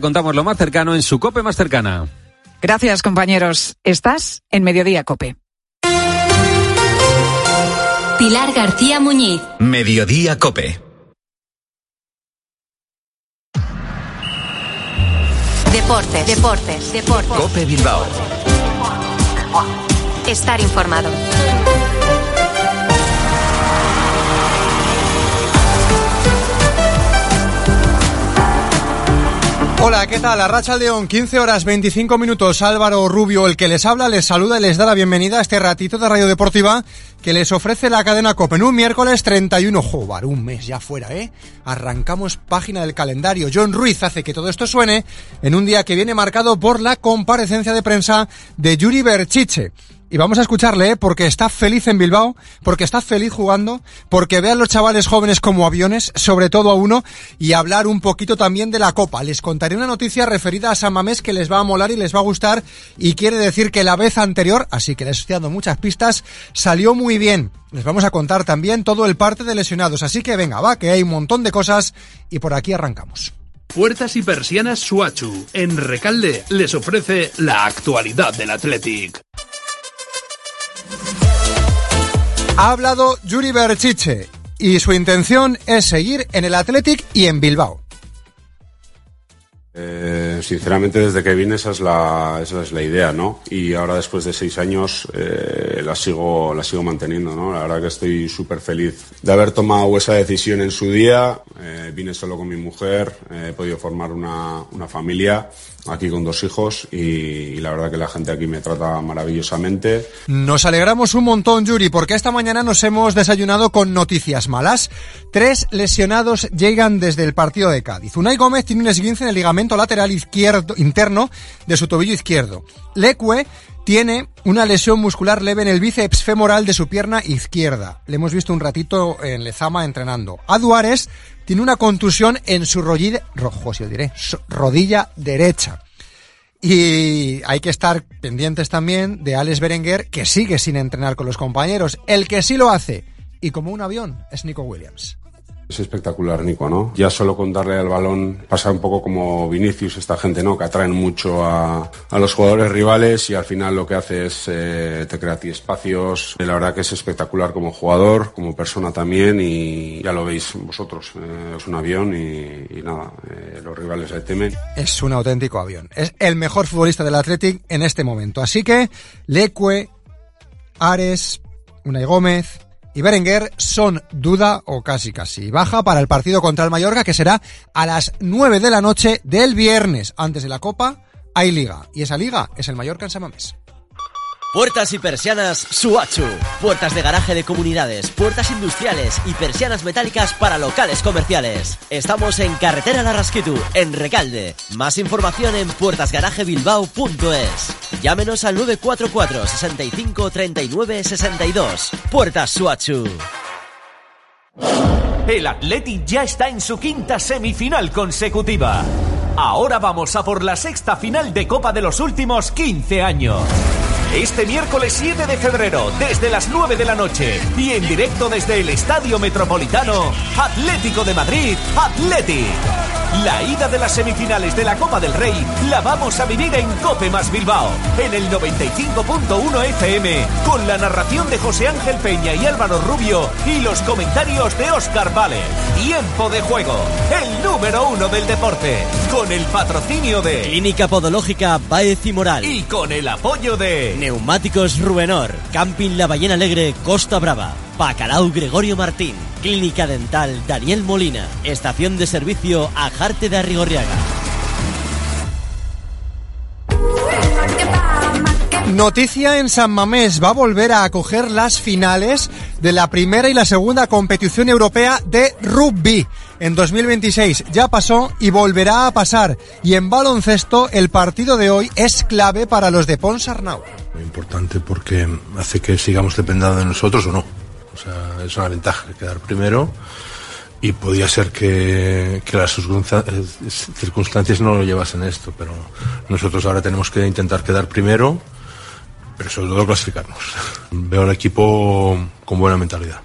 Contamos lo más cercano en su COPE más cercana. Gracias, compañeros. Estás en Mediodía COPE. Pilar García Muñiz. Mediodía Cope. Deportes, deportes, deportes. Cope Bilbao. Estar informado. Hola, ¿qué tal? La Racha León, 15 horas 25 minutos. Álvaro Rubio, el que les habla, les saluda y les da la bienvenida a este ratito de Radio Deportiva que les ofrece la cadena Copen. Un miércoles 31, joder, un mes ya fuera, ¿eh? Arrancamos página del calendario. John Ruiz hace que todo esto suene en un día que viene marcado por la comparecencia de prensa de Yuri Berchiche. Y vamos a escucharle, ¿eh? porque está feliz en Bilbao, porque está feliz jugando, porque ve a los chavales jóvenes como aviones, sobre todo a uno, y hablar un poquito también de la Copa. Les contaré una noticia referida a San Mamés que les va a molar y les va a gustar, y quiere decir que la vez anterior, así que les estoy dando muchas pistas, salió muy bien. Les vamos a contar también todo el parte de lesionados, así que venga, va, que hay un montón de cosas, y por aquí arrancamos. Puertas y persianas Suachu, en Recalde, les ofrece la actualidad del Athletic. Ha hablado Yuri Berchiche y su intención es seguir en el Athletic y en Bilbao. Eh, sinceramente, desde que vine esa es la, esa es la idea, ¿no? Y ahora después de seis años eh, la sigo, la sigo manteniendo, ¿no? La verdad que estoy súper feliz de haber tomado esa decisión en su día. Eh, vine solo con mi mujer, he podido formar una, una familia aquí con dos hijos y, y, la verdad que la gente aquí me trata maravillosamente. Nos alegramos un montón, Yuri, porque esta mañana nos hemos desayunado con noticias malas. Tres lesionados llegan desde el partido de Cádiz. Unai Gómez tiene un esguince en el ligamento lateral izquierdo, interno de su tobillo izquierdo. Leque tiene una lesión muscular leve en el bíceps femoral de su pierna izquierda. Le hemos visto un ratito en Lezama entrenando. A Duárez tiene una contusión en su rodilla, rojo, si os diré, rodilla derecha. Y hay que estar pendientes también de Alex Berenguer, que sigue sin entrenar con los compañeros. El que sí lo hace, y como un avión, es Nico Williams. Es espectacular, Nico, ¿no? Ya solo con darle al balón pasa un poco como Vinicius, esta gente, ¿no? Que atraen mucho a, a los jugadores rivales y al final lo que hace es eh, te crea a ti espacios. La verdad que es espectacular como jugador, como persona también y ya lo veis vosotros. Eh, es un avión y, y nada, eh, los rivales le temen. Es un auténtico avión. Es el mejor futbolista del Athletic en este momento. Así que Leque, Ares, Unai Gómez, y Berenguer son duda o casi casi baja para el partido contra el Mallorca que será a las 9 de la noche del viernes. Antes de la Copa hay liga y esa liga es el Mallorca en Samamés. Puertas y persianas Suachu. Puertas de garaje de comunidades, puertas industriales y persianas metálicas para locales comerciales. Estamos en Carretera Larrasquitu, en Recalde. Más información en puertasgaragebilbao.es. Llámenos al 944 65 39 62. Puertas Suachu. El Athletic ya está en su quinta semifinal consecutiva. Ahora vamos a por la sexta final de Copa de los últimos 15 años. Este miércoles 7 de febrero, desde las 9 de la noche y en directo desde el Estadio Metropolitano, Atlético de Madrid, Athletic. La ida de las semifinales de la Copa del Rey la vamos a vivir en Cope más Bilbao, en el 95.1 FM, con la narración de José Ángel Peña y Álvaro Rubio y los comentarios de Oscar Vale. Tiempo de juego, el número uno del deporte, con el patrocinio de Clínica Podológica Baez y Moral. Y con el apoyo de Neumáticos Rubenor, Camping La Ballena Alegre, Costa Brava, Bacalao Gregorio Martín, Clínica Dental Daniel Molina, Estación de Servicio Ajarte de Arrigorriaga. Noticia en San Mamés va a volver a acoger las finales de la primera y la segunda competición europea de rugby en 2026. Ya pasó y volverá a pasar. Y en baloncesto el partido de hoy es clave para los de Pons Arnau. Muy importante porque hace que sigamos dependiendo de nosotros o no. O sea, es una ventaja quedar primero y podía ser que, que las circunstancias no lo llevasen esto, pero nosotros ahora tenemos que intentar quedar primero, pero sobre todo clasificarnos. Veo al equipo con buena mentalidad.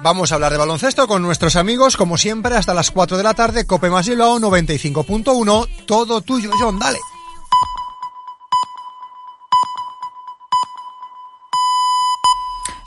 Vamos a hablar de baloncesto con nuestros amigos, como siempre, hasta las 4 de la tarde, Cope más Bilbao 95.1, todo tuyo, John, dale.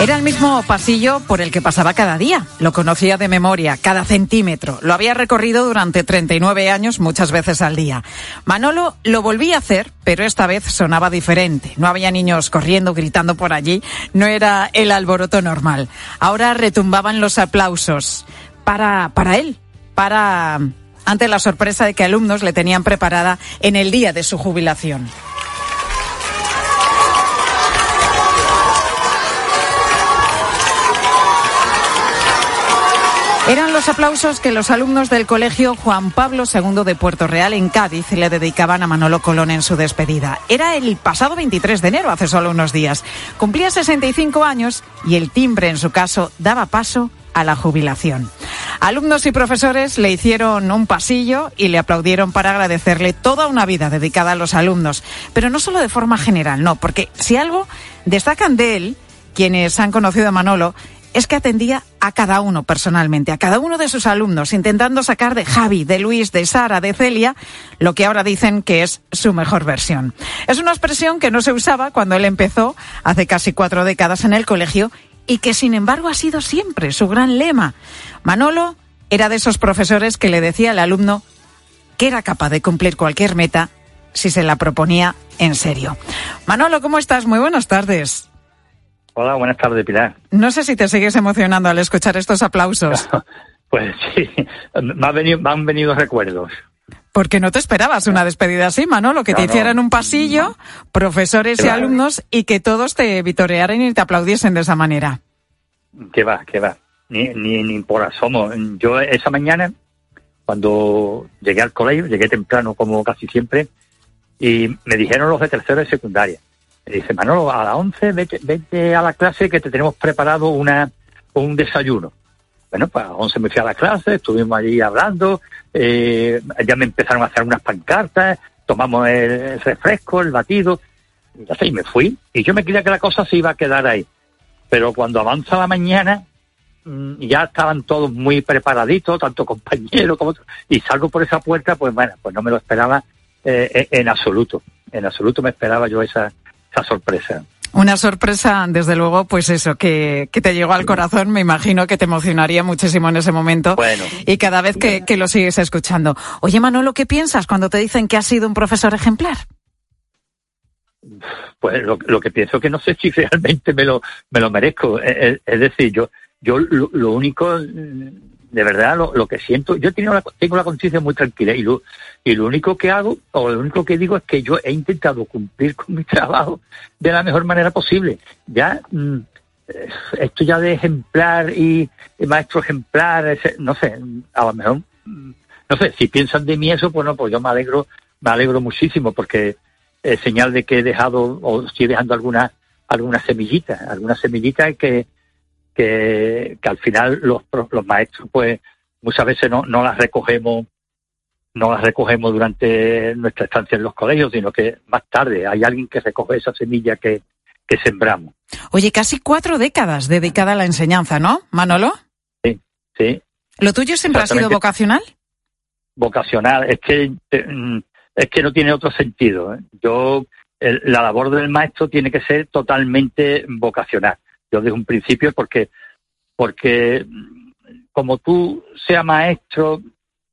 Era el mismo pasillo por el que pasaba cada día. Lo conocía de memoria, cada centímetro. Lo había recorrido durante 39 años, muchas veces al día. Manolo lo volvía a hacer, pero esta vez sonaba diferente. No había niños corriendo, gritando por allí. No era el alboroto normal. Ahora retumbaban los aplausos. Para, para él. Para, ante la sorpresa de que alumnos le tenían preparada en el día de su jubilación. Eran los aplausos que los alumnos del colegio Juan Pablo II de Puerto Real en Cádiz le dedicaban a Manolo Colón en su despedida. Era el pasado 23 de enero, hace solo unos días. Cumplía 65 años y el timbre, en su caso, daba paso a la jubilación. Alumnos y profesores le hicieron un pasillo y le aplaudieron para agradecerle toda una vida dedicada a los alumnos, pero no solo de forma general, no, porque si algo destacan de él, quienes han conocido a Manolo, es que atendía a cada uno personalmente, a cada uno de sus alumnos, intentando sacar de Javi, de Luis, de Sara, de Celia, lo que ahora dicen que es su mejor versión. Es una expresión que no se usaba cuando él empezó hace casi cuatro décadas en el colegio y que sin embargo ha sido siempre su gran lema. Manolo era de esos profesores que le decía al alumno que era capaz de cumplir cualquier meta si se la proponía en serio. Manolo, ¿cómo estás? Muy buenas tardes. Hola, buenas tardes, Pilar. No sé si te sigues emocionando al escuchar estos aplausos. pues sí, me, ha venido, me han venido recuerdos. Porque no te esperabas una despedida así, Manolo, que te hicieran un pasillo, profesores y alumnos, y que todos te vitorearan y te aplaudiesen de esa manera. Que va, que va. Ni, ni, ni por asomo. Yo esa mañana, cuando llegué al colegio, llegué temprano como casi siempre, y me dijeron los de tercero y secundaria dice, Manolo, a las 11 vete, a la clase que te tenemos preparado una, un desayuno. Bueno, pues a las 11 me fui a la clase, estuvimos allí hablando, eh, ya me empezaron a hacer unas pancartas, tomamos el refresco, el batido, y me fui. Y yo me creía que la cosa se iba a quedar ahí. Pero cuando avanza la mañana, mm, ya estaban todos muy preparaditos, tanto compañeros como y salgo por esa puerta, pues bueno, pues no me lo esperaba eh, en absoluto. En absoluto me esperaba yo esa, esa sorpresa. Una sorpresa, desde luego, pues eso, que, que, te llegó al corazón, me imagino que te emocionaría muchísimo en ese momento. Bueno. Y cada vez que, que lo sigues escuchando. Oye, Manolo, ¿qué piensas cuando te dicen que has sido un profesor ejemplar? Pues lo, lo que pienso que no sé si realmente me lo, me lo merezco. Es, es decir, yo, yo lo, lo único de verdad lo, lo, que siento, yo tengo la, tengo la conciencia muy tranquila y lo, y lo único que hago, o lo único que digo es que yo he intentado cumplir con mi trabajo de la mejor manera posible. Ya, mm, esto ya de ejemplar y, y maestro ejemplar, no sé, a lo mejor, mm, no sé, si piensan de mí eso, pues no, pues yo me alegro, me alegro muchísimo porque es señal de que he dejado o estoy dejando alguna, alguna semillita, alguna semillita que, que, que al final los, los maestros pues muchas veces no, no las recogemos no las recogemos durante nuestra estancia en los colegios, sino que más tarde hay alguien que recoge esa semilla que, que sembramos. Oye, casi cuatro décadas dedicada a la enseñanza, ¿no, Manolo? Sí, sí. ¿Lo tuyo siempre ha sido vocacional? Vocacional, es que es que no tiene otro sentido. ¿eh? Yo el, la labor del maestro tiene que ser totalmente vocacional. Yo desde un principio porque porque como tú seas maestro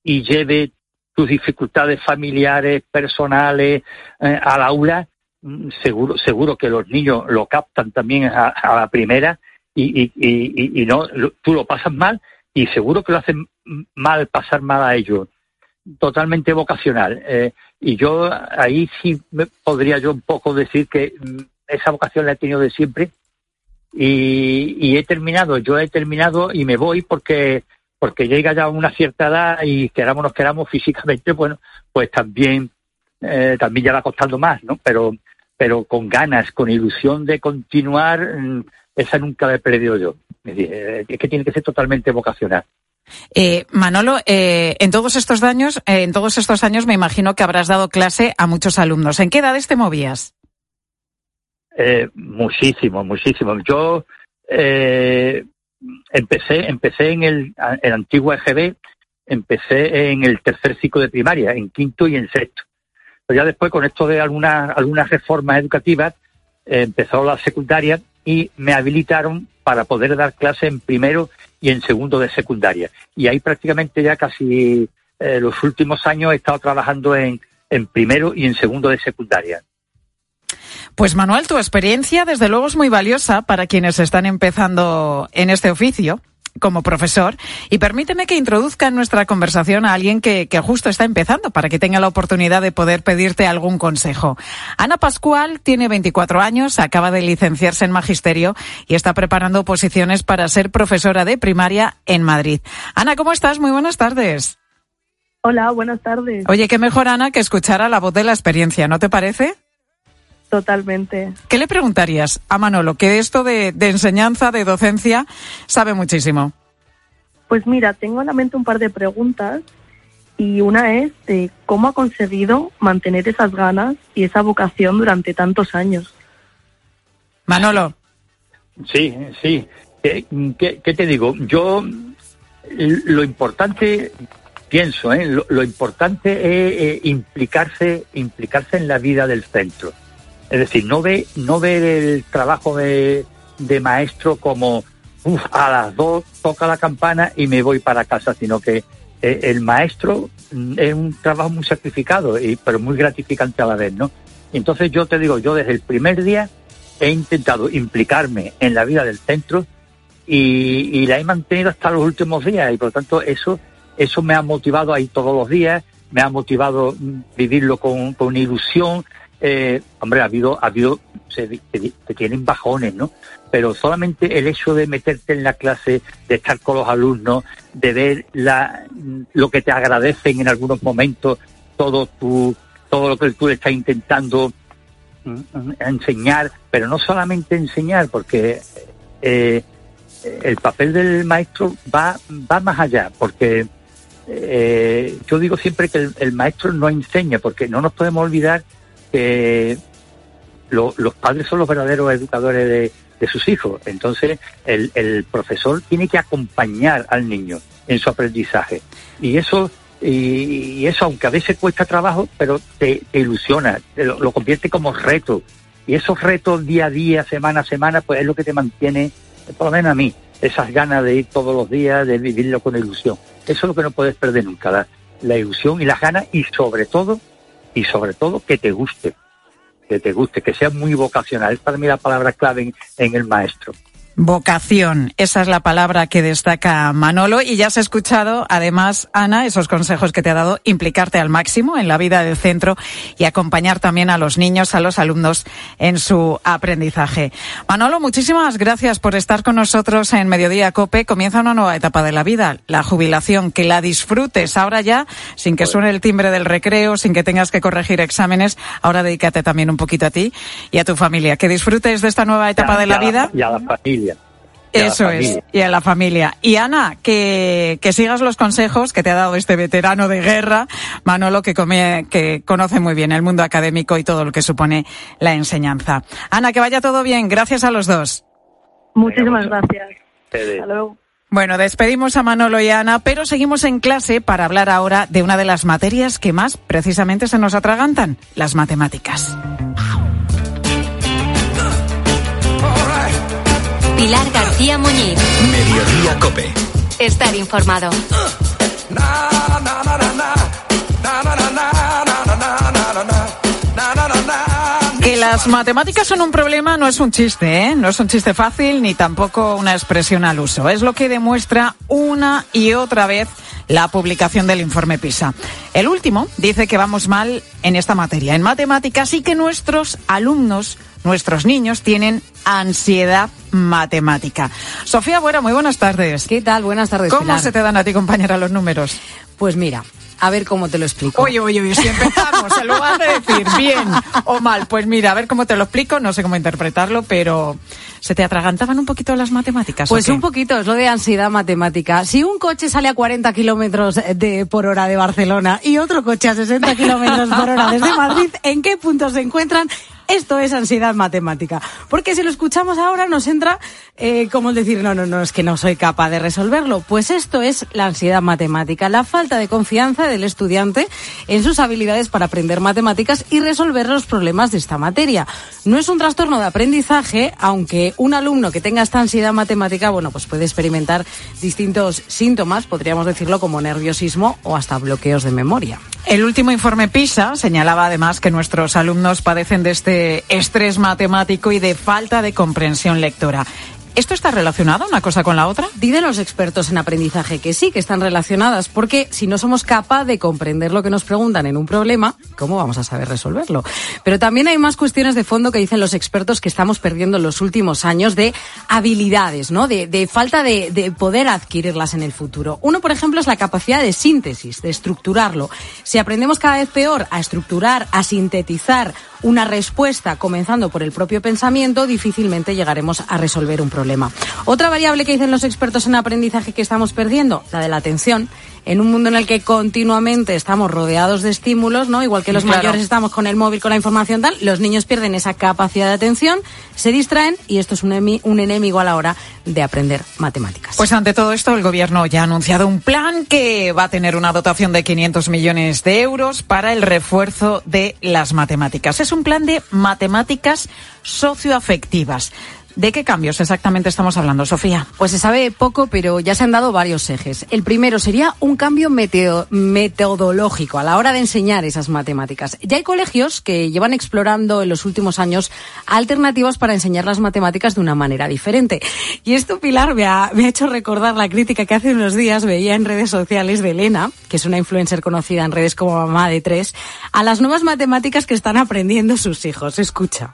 y lleve tus dificultades familiares, personales eh, al aula, mm, seguro, seguro que los niños lo captan también a, a la primera y, y, y, no, tú lo pasas mal y seguro que lo hacen mal pasar mal a ellos. Totalmente vocacional. Eh, y yo ahí sí me podría yo un poco decir que mm, esa vocación la he tenido de siempre y, y he terminado, yo he terminado y me voy porque porque llega ya una cierta edad y queramos nos queramos físicamente, bueno, pues también, eh, también ya va costando más, ¿no? Pero, pero con ganas, con ilusión de continuar, mm, esa nunca la he perdido yo. Es que tiene que ser totalmente vocacional. Eh, Manolo, eh, en todos estos años, eh, en todos estos años me imagino que habrás dado clase a muchos alumnos. ¿En qué edades te movías? Eh, muchísimo, muchísimo. Yo eh, empecé, empecé en el, antiguo EGB, empecé en el tercer ciclo de primaria, en quinto y en sexto. Pero ya después, con esto de algunas, algunas reformas educativas, eh, empezó la secundaria y me habilitaron para poder dar clase en primero y en segundo de secundaria. Y ahí prácticamente ya casi eh, los últimos años he estado trabajando en, en primero y en segundo de secundaria. Pues Manuel, tu experiencia desde luego es muy valiosa para quienes están empezando en este oficio como profesor y permíteme que introduzca en nuestra conversación a alguien que, que, justo está empezando para que tenga la oportunidad de poder pedirte algún consejo. Ana Pascual tiene 24 años, acaba de licenciarse en magisterio y está preparando posiciones para ser profesora de primaria en Madrid. Ana, ¿cómo estás? Muy buenas tardes. Hola, buenas tardes. Oye, qué mejor Ana que escuchar a la voz de la experiencia, ¿no te parece? Totalmente. ¿Qué le preguntarías a Manolo, que de esto de, de, enseñanza, de docencia, sabe muchísimo? Pues mira, tengo en la mente un par de preguntas y una es de cómo ha conseguido mantener esas ganas y esa vocación durante tantos años. Manolo. Sí, sí. ¿Qué, qué, qué te digo? Yo lo importante pienso, ¿eh? lo, lo, importante es eh, implicarse, implicarse en la vida del centro. Es decir, no ve, no ver el trabajo de, de maestro como uf, a las dos toca la campana y me voy para casa, sino que eh, el maestro es un trabajo muy sacrificado, y, pero muy gratificante a la vez, ¿no? Entonces yo te digo, yo desde el primer día he intentado implicarme en la vida del centro y, y la he mantenido hasta los últimos días y por lo tanto eso, eso me ha motivado ahí todos los días, me ha motivado vivirlo con, con ilusión, eh, hombre, ha habido, ha habido, se, se, tienen bajones, ¿no? Pero solamente el hecho de meterte en la clase, de estar con los alumnos, de ver la, lo que te agradecen en algunos momentos, todo tu, todo lo que tú estás intentando enseñar, pero no solamente enseñar, porque eh, el papel del maestro va, va más allá, porque eh, yo digo siempre que el maestro no enseña, porque no nos podemos olvidar que lo, los padres son los verdaderos educadores de, de sus hijos. Entonces, el, el, profesor tiene que acompañar al niño en su aprendizaje. Y eso, y, y eso aunque a veces cuesta trabajo, pero te, te ilusiona, te lo, lo, convierte como reto. Y esos retos día a día, semana a semana, pues es lo que te mantiene, por lo menos a mí, esas ganas de ir todos los días, de vivirlo con ilusión. Eso es lo que no puedes perder nunca, la, la ilusión y las ganas y sobre todo y sobre todo que te guste, que te guste, que sea muy vocacional. Es para mí la palabra clave en, en el maestro. Vocación, esa es la palabra que destaca Manolo y ya has escuchado, además, Ana, esos consejos que te ha dado, implicarte al máximo en la vida del centro y acompañar también a los niños, a los alumnos en su aprendizaje. Manolo, muchísimas gracias por estar con nosotros en Mediodía Cope. Comienza una nueva etapa de la vida, la jubilación, que la disfrutes ahora ya, sin que suene el timbre del recreo, sin que tengas que corregir exámenes. Ahora dedícate también un poquito a ti y a tu familia. Que disfrutes de esta nueva etapa ya, de la ya vida. Y a la familia. Eso es, y a la familia. Y Ana, que, que sigas los consejos que te ha dado este veterano de guerra, Manolo, que, come, que conoce muy bien el mundo académico y todo lo que supone la enseñanza. Ana, que vaya todo bien. Gracias a los dos. Muchísimas gracias. Hasta luego. Bueno, despedimos a Manolo y a Ana, pero seguimos en clase para hablar ahora de una de las materias que más precisamente se nos atragantan, las matemáticas. Pilar García Muñiz. Mediodía Cope. Estar informado. Que las matemáticas son un problema no es un chiste, ¿eh? No es un chiste fácil ni tampoco una expresión al uso. Es lo que demuestra una y otra vez la publicación del informe PISA. El último dice que vamos mal en esta materia, en matemáticas, y que nuestros alumnos nuestros niños tienen ansiedad matemática. Sofía Buera, muy buenas tardes. ¿Qué tal? Buenas tardes. ¿Cómo Pilar. se te dan a ti, compañera, los números? Pues mira, a ver cómo te lo explico. Oye, oye, oye, si empezamos, en lugar de decir bien o mal, pues mira, a ver cómo te lo explico, no sé cómo interpretarlo, pero ¿Se te atragantaban un poquito las matemáticas? Pues un poquito, es lo de ansiedad matemática. Si un coche sale a 40 kilómetros de, por hora de Barcelona y otro coche a 60 kilómetros por hora desde Madrid, ¿en qué punto se encuentran? Esto es ansiedad matemática. Porque si lo escuchamos ahora nos entra eh, como el decir, no, no, no, es que no soy capaz de resolverlo. Pues esto es la ansiedad matemática, la falta de confianza del estudiante en sus habilidades para aprender matemáticas y resolver los problemas de esta materia. No es un trastorno de aprendizaje, aunque un alumno que tenga esta ansiedad matemática, bueno, pues puede experimentar distintos síntomas, podríamos decirlo como nerviosismo o hasta bloqueos de memoria. El último informe PISA señalaba además que nuestros alumnos padecen de este estrés matemático y de falta de comprensión lectora. ¿Esto está relacionado una cosa con la otra? Dicen los expertos en aprendizaje que sí, que están relacionadas, porque si no somos capaces de comprender lo que nos preguntan en un problema, ¿cómo vamos a saber resolverlo? Pero también hay más cuestiones de fondo que dicen los expertos que estamos perdiendo en los últimos años de habilidades, ¿no? De, de falta de, de poder adquirirlas en el futuro. Uno, por ejemplo, es la capacidad de síntesis, de estructurarlo. Si aprendemos cada vez peor a estructurar, a sintetizar una respuesta comenzando por el propio pensamiento, difícilmente llegaremos a resolver un problema. Otra variable que dicen los expertos en aprendizaje que estamos perdiendo, la de la atención. En un mundo en el que continuamente estamos rodeados de estímulos, ¿no? Igual que los Claro. mayores estamos con el móvil, con la información tal, los niños pierden esa capacidad de atención, se distraen y esto es un, un enemigo a la hora de aprender matemáticas. Pues ante todo esto, el Gobierno ya ha anunciado un plan que va a tener una dotación de 500 millones de euros para el refuerzo de las matemáticas. Es un plan de matemáticas socioafectivas. ¿De qué cambios exactamente estamos hablando, Sofía? Pues se sabe poco, pero ya se han dado varios ejes. El primero sería un cambio metodológico a la hora de enseñar esas matemáticas. Ya hay colegios que llevan explorando en los últimos años alternativas para enseñar las matemáticas de una manera diferente. Y esto, Pilar, me ha, me ha hecho recordar la crítica que hace unos días veía en redes sociales de Elena, que es una influencer conocida en redes como mamá de tres, a las nuevas matemáticas que están aprendiendo sus hijos. Escucha.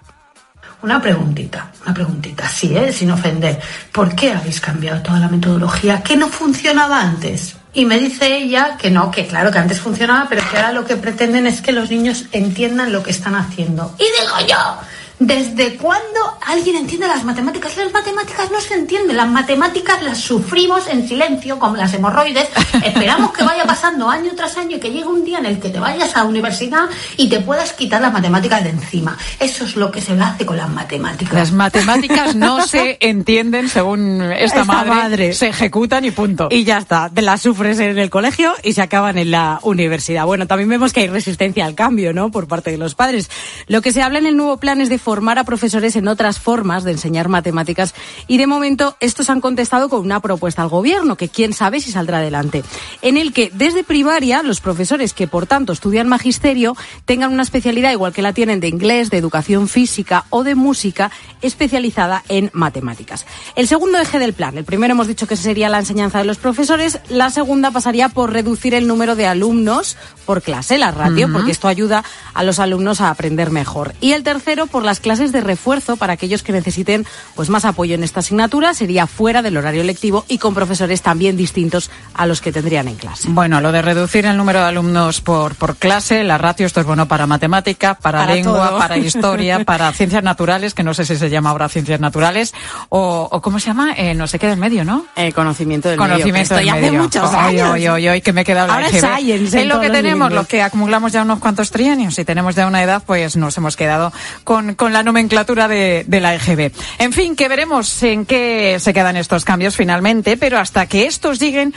Una preguntita, una preguntita, sí, ¿eh? sin ofender. ¿Por qué habéis cambiado toda la metodología? ¿Qué no funcionaba antes? Y me dice ella que no, que claro que antes funcionaba, pero que ahora lo que pretenden es que los niños entiendan lo que están haciendo. Y digo yo, ¿desde cuándo alguien entiende las matemáticas? Las matemáticas no se entienden, las matemáticas las sufrimos en silencio, como las hemorroides. Esperamos que vaya pasando año tras año y que llegue un día en el que te vayas a la universidad y te puedas quitar las matemáticas de encima. Eso es lo que se hace con las matemáticas. Las matemáticas no se entienden según esta, Esta madre, madre. se ejecutan y punto. Y ya está, te las sufres en el colegio y se acaban en la universidad. Bueno, también vemos que hay resistencia al cambio, ¿no? Por parte de los padres. Lo que se habla en el nuevo plan es de formar a profesores en otras formas de enseñar matemáticas y de momento estos han contestado con una propuesta al gobierno que quién sabe si saldrá adelante, en el que desde primaria los profesores que por tanto estudian magisterio tengan una especialidad igual que la tienen de inglés, de educación física o de música especializada en matemáticas. El segundo eje del plan, el primero hemos dicho que sería la enseñanza de los profesores, la segunda pasaría por reducir el número de alumnos por clase, la ratio, porque esto ayuda a los alumnos a aprender mejor. Y el tercero por las clases de refuerzo para aquellos que necesiten pues más apoyo en esta asignatura, sería fuera del horario lectivo y con profesores también distintos a los que tendrían en clase. Bueno, lo de reducir el número de alumnos por, por clase, la ratio, esto es bueno para matemática, para, Para lengua, todo. para historia, para ciencias naturales, que no sé si se llama ahora ciencias naturales, o, o ¿cómo se llama? Eh, no sé qué del medio, ¿no? El conocimiento del medio. Conocimiento del hace medio. muchos Ay, años. ay, ay, ay, que me he quedado Ahora es science en Es lo que los tenemos, los que acumulamos ya unos cuantos trienios y tenemos ya una edad, pues nos hemos quedado con, con la nomenclatura de, de la EGB. En fin, que veremos en qué se quedan estos cambios finalmente, pero hasta que estos lleguen,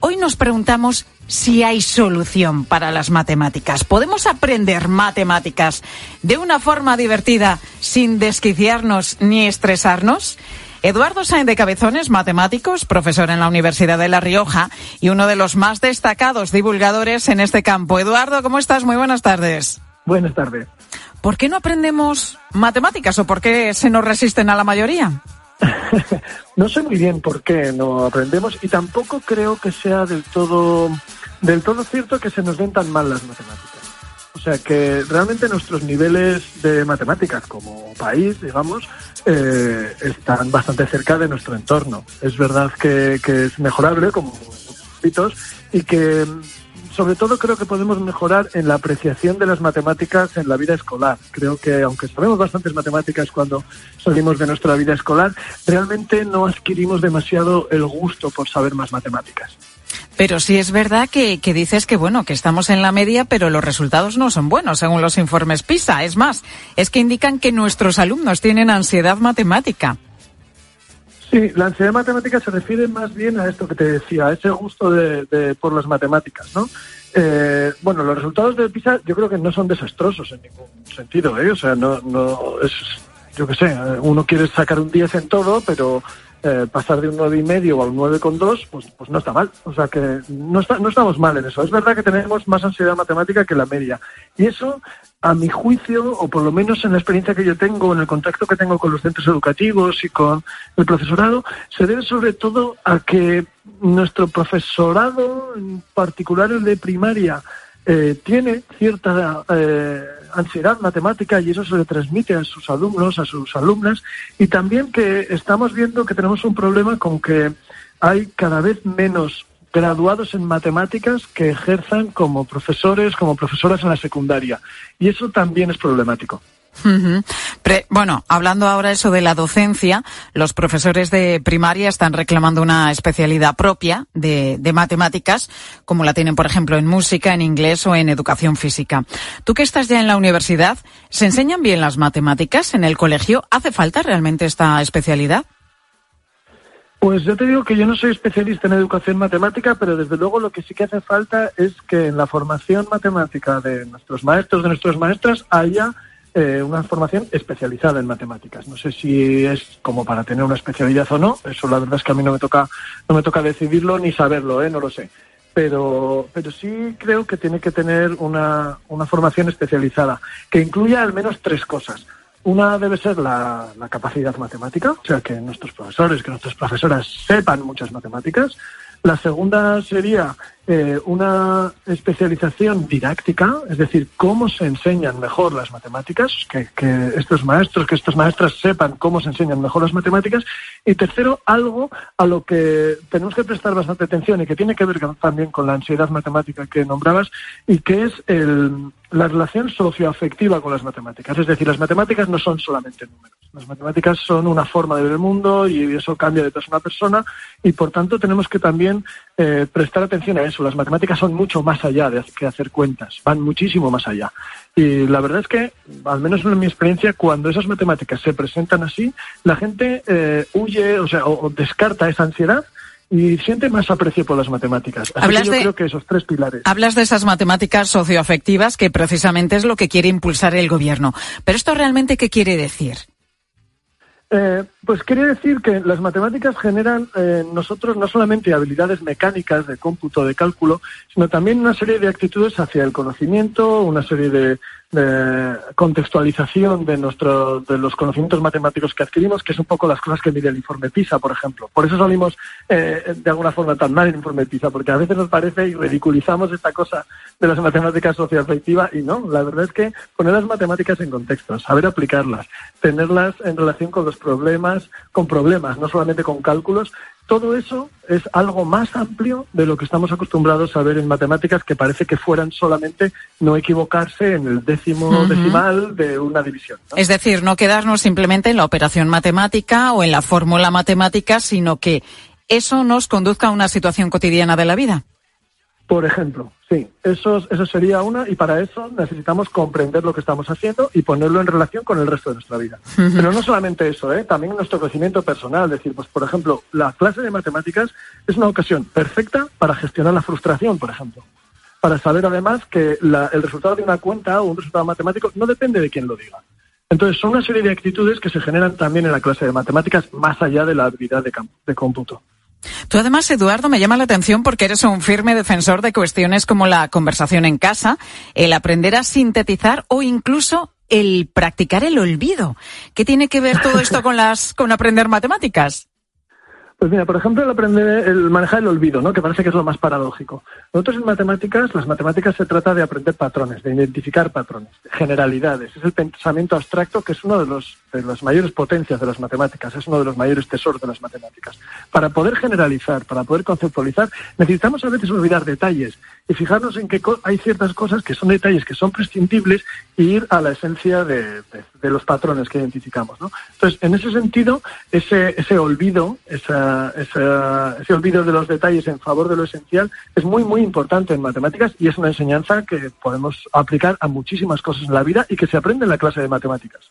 hoy nos preguntamos si hay solución para las matemáticas. ¿Podemos aprender matemáticas de una forma divertida sin desquiciarnos ni estresarnos? Eduardo Sainz de Cabezones, matemáticos, profesor en la Universidad de La Rioja y uno de los más destacados divulgadores en este campo. Eduardo, ¿cómo estás? Muy buenas tardes. Buenas tardes. ¿Por qué no aprendemos matemáticas o por qué se nos resisten a la mayoría? No sé muy bien por qué no aprendemos y tampoco creo que sea del todo del todo cierto que se nos den tan mal las matemáticas. O sea que realmente nuestros niveles de matemáticas como país, digamos, eh, están bastante cerca de nuestro entorno. Es verdad que, es mejorable, como hitos, y que sobre todo creo que podemos mejorar en la apreciación de las matemáticas en la vida escolar. Creo que aunque sabemos bastantes matemáticas cuando salimos de nuestra vida escolar, realmente no adquirimos demasiado el gusto por saber más matemáticas. Pero sí es verdad que, que, dices que bueno, que estamos en la media, pero los resultados no son buenos según los informes PISA. Es más, es que indican que nuestros alumnos tienen ansiedad matemática. Sí, la ansiedad matemática se refiere más bien a esto que te decía, a ese gusto de, por las matemáticas, ¿no? Eh, bueno, los resultados de PISA yo creo que no son desastrosos en ningún sentido, ¿eh? O sea, no, no es, yo qué sé, uno quiere sacar un 10 en todo, pero eh, pasar de un nueve y medio a un nueve con dos, pues, pues no está mal. O sea que no, está, no estamos mal en eso. Es verdad que tenemos más ansiedad matemática que la media. Y eso, a mi juicio, o por lo menos en la experiencia que yo tengo, en el contacto que tengo con los centros educativos y con el profesorado, se debe sobre todo a que nuestro profesorado, en particular el de primaria, eh, tiene cierta eh, ansiedad matemática y eso se le transmite a sus alumnos, a sus alumnas, y también que estamos viendo que tenemos un problema con que hay cada vez menos graduados en matemáticas que ejerzan como profesores, como profesoras en la secundaria. Y eso también es problemático bueno, hablando ahora eso de la docencia, los profesores de primaria están reclamando una especialidad propia de, matemáticas, como la tienen, por ejemplo, en música, en inglés o en educación física. Tú que estás ya en la universidad, ¿se enseñan bien las matemáticas en el colegio? ¿Hace falta realmente esta especialidad? Pues yo te digo que yo no soy especialista en educación matemática, pero desde luego lo que sí que hace falta es que en la formación matemática de nuestros maestros, de nuestras maestras, haya eh, una formación especializada en matemáticas. No sé si es como para tener una especialidad o no. Eso la verdad es que a mí no me toca, no me toca decidirlo ni saberlo, ¿eh? no lo sé. Pero, pero sí creo que tiene que tener una, una formación especializada que incluya al menos tres cosas. Una debe ser la, la, capacidad matemática, o sea, que nuestros profesores, que nuestras profesoras sepan muchas matemáticas. La segunda sería eh, una especialización didáctica, es decir, cómo se enseñan mejor las matemáticas, que, que, estos maestros, que estas maestras sepan cómo se enseñan mejor las matemáticas. Y tercero, algo a lo que tenemos que prestar bastante atención y que tiene que ver también con la ansiedad matemática que nombrabas, y que es el, la relación socioafectiva con las matemáticas. Es decir, las matemáticas no son solamente números. Las matemáticas son una forma de ver el mundo y eso cambia de persona a persona y por tanto tenemos que también eh, prestar atención a eso. Las matemáticas son mucho más allá de que hacer cuentas, van muchísimo más allá. Y la verdad es que, al menos en mi experiencia, cuando esas matemáticas se presentan así, la gente eh, huye, o sea, o descarta esa ansiedad y siente más aprecio por las matemáticas. Así que yo creo que esos tres pilares. Hablas de esas matemáticas socioafectivas que precisamente es lo que quiere impulsar el gobierno. Pero esto realmente qué quiere decir? Eh, pues quiere decir que las matemáticas generan en eh, nosotros no solamente habilidades mecánicas de cómputo, de cálculo, sino también una serie de actitudes hacia el conocimiento, una serie de, de contextualización de, nuestro, de los conocimientos matemáticos que adquirimos, que es un poco las cosas que mide el informe PISA, por ejemplo. Por eso salimos eh, de alguna forma tan mal el informe PISA, porque a veces nos parece y ridiculizamos esta cosa de las matemáticas socioafectivas y no, la verdad es que poner las matemáticas en contexto, saber aplicarlas, tenerlas en relación con los problemas, con problemas, no solamente con cálculos, todo eso es algo más amplio de lo que estamos acostumbrados a ver en matemáticas, que parece que fueran solamente no equivocarse en el décimo decimal de una división. Es decir, no quedarnos simplemente en la operación matemática o en la fórmula matemática, sino que eso nos conduzca a una situación cotidiana de la vida. Por ejemplo, sí, eso, eso sería una y para eso necesitamos comprender lo que estamos haciendo y ponerlo en relación con el resto de nuestra vida. Pero no solamente eso, ¿eh? también nuestro crecimiento personal. Es decir, pues por ejemplo, la clase de matemáticas es una ocasión perfecta para gestionar la frustración, por ejemplo. Para saber además que el resultado de una cuenta o un resultado matemático no depende de quién lo diga. Entonces, son una serie de actitudes que se generan también en la clase de matemáticas más allá de la habilidad de cómputo. Tú además, Eduardo, me llama la atención porque eres un firme defensor de cuestiones como la conversación en casa, el aprender a sintetizar o incluso el practicar el olvido. ¿Qué tiene que ver todo esto con las con aprender matemáticas? Pues mira, por ejemplo, el aprender, el manejar el olvido, ¿no? Que parece que es lo más paradójico. Nosotros en matemáticas, las matemáticas se trata de aprender patrones, de identificar patrones, generalidades. Es el pensamiento abstracto que es uno de los de las mayores potencias de las matemáticas, es uno de los mayores tesoros de las matemáticas. Para poder generalizar, para poder conceptualizar, necesitamos a veces olvidar detalles y fijarnos en que hay ciertas cosas que son detalles que son prescindibles e ir a la esencia de, los patrones que identificamos. ¿no? Entonces, en ese sentido, ese, ese olvido, esa, ese olvido de los detalles en favor de lo esencial es muy, muy importante en matemáticas y es una enseñanza que podemos aplicar a muchísimas cosas en la vida y que se aprende en la clase de matemáticas.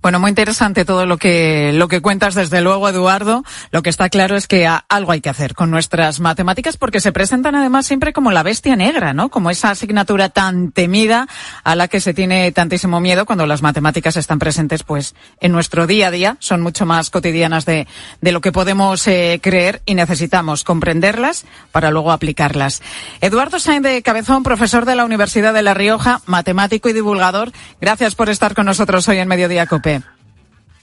Bueno, muy interesante todo lo que, lo que cuentas, desde luego, Eduardo. Lo que está claro es que algo hay que hacer con nuestras matemáticas porque se presentan además siempre como la bestia negra, ¿no? Como esa asignatura tan temida a la que se tiene tantísimo miedo cuando las matemáticas están presentes, pues, en nuestro día a día. Son mucho más cotidianas de, de lo que podemos eh, creer y necesitamos comprenderlas para luego aplicarlas. Eduardo Sainz de Cabezón, profesor de la Universidad de La Rioja, matemático y divulgador. Gracias por estar con nosotros hoy en Mediodía Cope.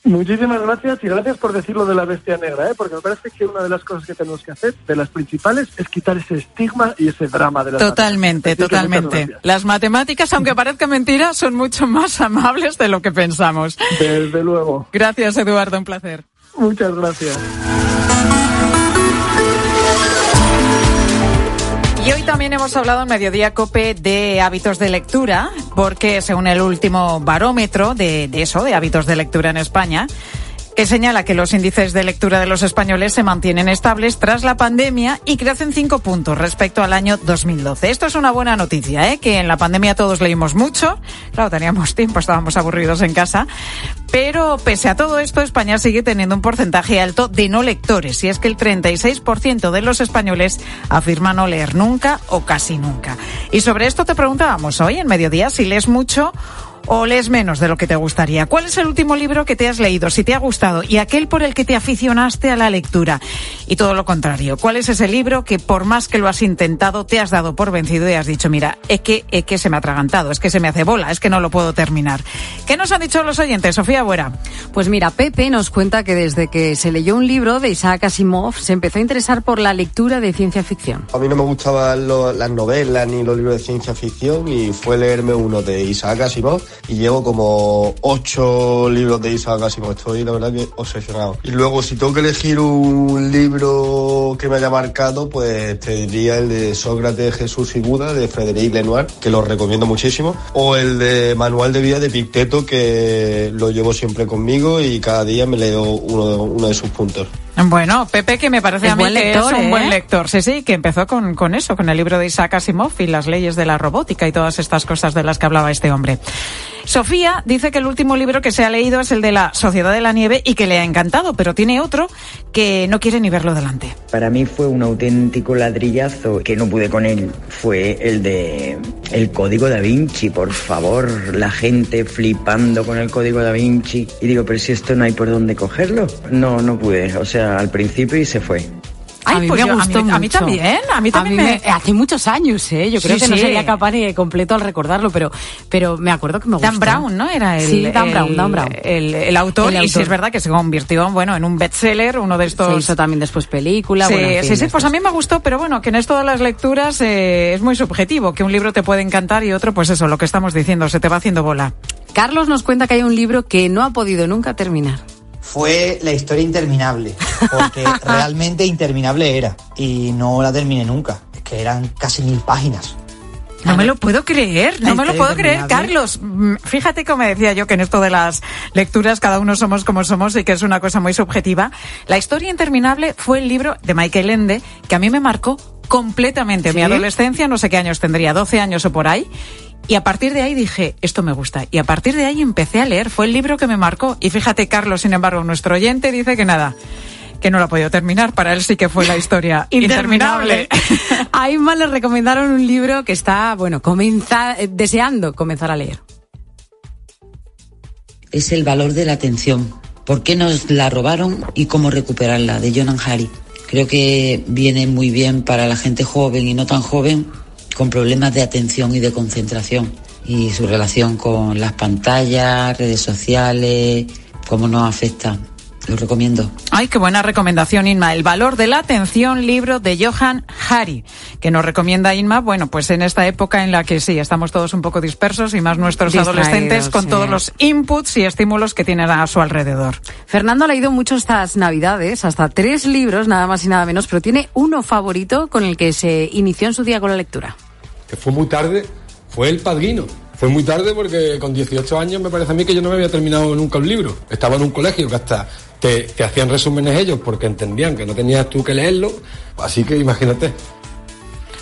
Muchísimas gracias y gracias por decirlo de la bestia negra, ¿eh? porque me parece que una de las cosas que tenemos que hacer, de las principales, es quitar ese estigma y ese drama de las Totalmente, totalmente. Las matemáticas, aunque parezca mentira, son mucho más amables de lo que pensamos. Desde luego. Gracias, Eduardo, un placer. Muchas gracias. Y hoy también hemos hablado en Mediodía Cope de hábitos de lectura, porque según el último barómetro de, eso, de hábitos de lectura en España, que señala que los índices de lectura de los españoles se mantienen estables tras la pandemia y crecen cinco puntos respecto al año 2012. Esto es una buena noticia, ¿eh? que en la pandemia todos leímos mucho, claro, teníamos tiempo, estábamos aburridos en casa, pero pese a todo esto, España sigue teniendo un porcentaje alto de no lectores, y es que el 36% de los españoles afirma no leer nunca o casi nunca. Y sobre esto te preguntábamos hoy en mediodía si lees mucho o lees menos de lo que te gustaría? ¿Cuál es el último libro que te has leído, si te ha gustado, y aquel por el que te aficionaste a la lectura? Y todo lo contrario, ¿cuál es ese libro que por más que lo has intentado, te has dado por vencido y has dicho, mira, es que, es que se me ha atragantado, es que se me hace bola, es que no lo puedo terminar? ¿Qué nos han dicho los oyentes, Sofía Buera? Pues mira, Pepe nos cuenta que desde que se leyó un libro de Isaac Asimov, se empezó a interesar por la lectura de ciencia ficción. A mí no me gustaban las novelas ni los libros de ciencia ficción y fue leerme uno de Isaac Asimov y llevo como ocho libros de Isaac Asimov. Estoy, la verdad, que obsesionado. Y luego, si tengo que elegir un libro que me haya marcado, pues te diría el de Sócrates, Jesús y Buda de Frédéric Lenoir, que lo recomiendo muchísimo, o el de Manual de Vida de Picteto, que lo llevo siempre conmigo y cada día me leo uno, uno de sus puntos. Bueno, Pepe, que me parece a mí que es un buen ¿eh? lector. Sí, sí, que empezó con, con eso, con el libro de Isaac Asimov y las leyes de la robótica y todas estas cosas de las que hablaba este hombre. Sofía dice que el último libro que se ha leído es el de la Sociedad de la Nieve y que le ha encantado, pero tiene otro que no quiere ni verlo delante. Para mí fue un auténtico ladrillazo que no pude con él. Fue el de El Código da Vinci, por favor. La gente flipando con el Código da Vinci. Y digo, pero si esto no hay por dónde cogerlo. No, no pude. O sea, al principio y se fue a mí pues me gustó a mí, también, a mí también me... Hace muchos años, ¿eh? Yo creo que no sería capaz ni de completo al recordarlo, pero, pero me acuerdo que me gustó. Dan Brown, ¿no? Era el, sí, Dan Brown, Dan Brown. El, autor, y sí es verdad que se convirtió, bueno, en un bestseller, uno de estos... Se hizo también después película, sí, bueno, Sí, sí, pues a mí me gustó, pero bueno, que en esto de las lecturas eh, es muy subjetivo, que un libro te puede encantar y otro, pues eso, lo que estamos diciendo, se te va haciendo bola. Carlos nos cuenta que hay un libro que no ha podido nunca terminar fue la historia interminable, porque realmente interminable era y no la terminé nunca, es que eran casi mil páginas. No me lo puedo creer, no me lo puedo creer, Carlos. Mm, fíjate como decía yo que en esto de las lecturas cada uno somos como somos y que es una cosa muy subjetiva. La historia interminable fue el libro de Michael Ende que a mí me marcó completamente. Mi adolescencia, no sé qué años tendría, 12 años o por ahí. Y a partir de ahí dije, esto me gusta. Y a partir de ahí empecé a leer. Fue el libro que me marcó. Y fíjate, Carlos, sin embargo, nuestro oyente dice que nada que no lo ha podido terminar. Para él sí que fue la historia interminable. a Inma le recomendaron un libro que está, bueno, comenzar, eh, deseando comenzar a leer. Es el valor de la atención. ¿Por qué nos la robaron y cómo recuperarla? De Jonan Hari. Creo que viene muy bien para la gente joven y no tan joven con problemas de atención y de concentración. Y su relación con las pantallas, redes sociales, cómo nos afecta Lo recomiendo. Ay, qué buena recomendación, Inma. El valor de la atención, libro de Johan Hari, que nos recomienda Inma, bueno, pues en esta época en la que sí, estamos todos un poco dispersos y más nuestros Distraídos, adolescentes con sí. todos los inputs y estímulos que tienen a su alrededor. Fernando ha leído mucho estas navidades, hasta tres libros, nada más y nada menos, pero tiene uno favorito con el que se inició en su día con la lectura. que fue muy tarde, fue El Padrino. Fue muy tarde porque con 18 años me parece a mí que yo no me había terminado nunca un libro. Estaba en un colegio que hasta te, te hacían resúmenes ellos porque entendían que no tenías tú que leerlo. Así que imagínate.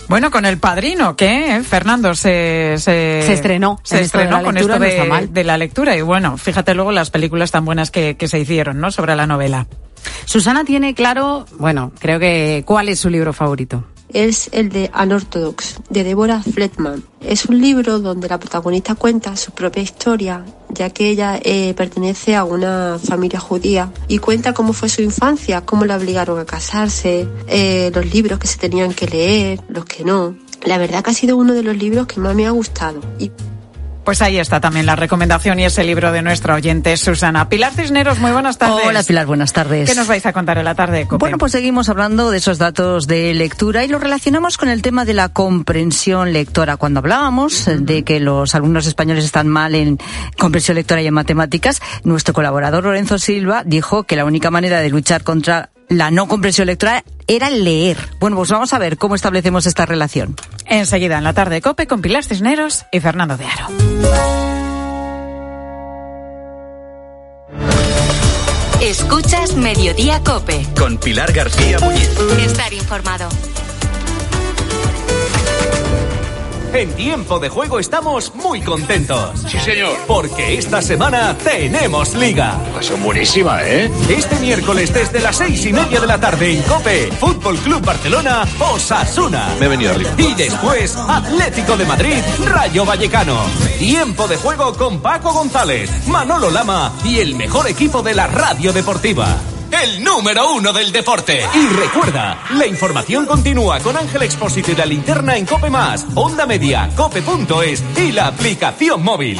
Bueno, con el padrino, que Fernando se, se, Se estrenó se esto estrenó con esto de, está mal. de la lectura. Y bueno, fíjate luego las películas tan buenas que, que se hicieron, ¿no? Sobre la novela. Susana tiene claro, bueno, creo que cuál es su libro favorito. Es el de Unorthodox, de Deborah Fletman. Es un libro donde la protagonista cuenta su propia historia, ya que ella eh, pertenece a una familia judía y cuenta cómo fue su infancia, cómo la obligaron a casarse, eh, los libros que se tenían que leer, los que no. La verdad que ha sido uno de los libros que más me ha gustado. Y Pues ahí está también la recomendación y ese libro de nuestra oyente Susana. Pilar Cisneros, muy buenas tardes. Hola Pilar, buenas tardes. ¿Qué nos vais a contar en la tarde de COPE? Bueno, pues seguimos hablando de esos datos de lectura y lo relacionamos con el tema de la comprensión lectora. Cuando hablábamos eh, de que los alumnos españoles están mal en comprensión lectora y en matemáticas, nuestro colaborador Lorenzo Silva dijo que la única manera de luchar contra la no comprensión lectora era leer. Bueno, pues vamos a ver cómo establecemos esta relación. Enseguida en la tarde de COPE con Pilar Cisneros y Fernando de Aro. Escuchas Mediodía Cope. Con Pilar García Muñiz. Estar informado. En tiempo de juego estamos muy contentos. Sí, señor. Porque esta semana tenemos liga. Son buenísima, ¿eh? Este miércoles desde las seis y media de la tarde en Cope, Fútbol Club Barcelona, Osasuna. Me he venido arriba. Y después, Atlético de Madrid, Rayo Vallecano. Tiempo de juego con Paco González, Manolo Lama y el mejor equipo de la radio deportiva. El número uno del deporte. Y recuerda, la información continúa con Ángel Expósito y la linterna en Cope Más, Onda Media, Cope.es y la aplicación móvil.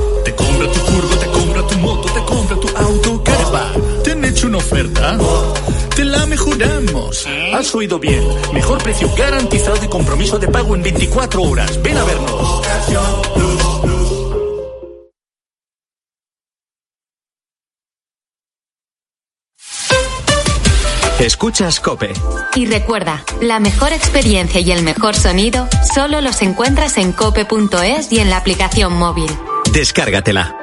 Te compra tu furgo, te compra tu moto, te compra tu auto, caravan. ¿Te han hecho una oferta? Te la mejoramos. Has oído bien. Mejor precio garantizado y compromiso de pago en 24 horas. Ven a vernos. Escuchas Cope. Y recuerda, la mejor experiencia y el mejor sonido solo los encuentras en cope.es y en la aplicación móvil. Descárgatela.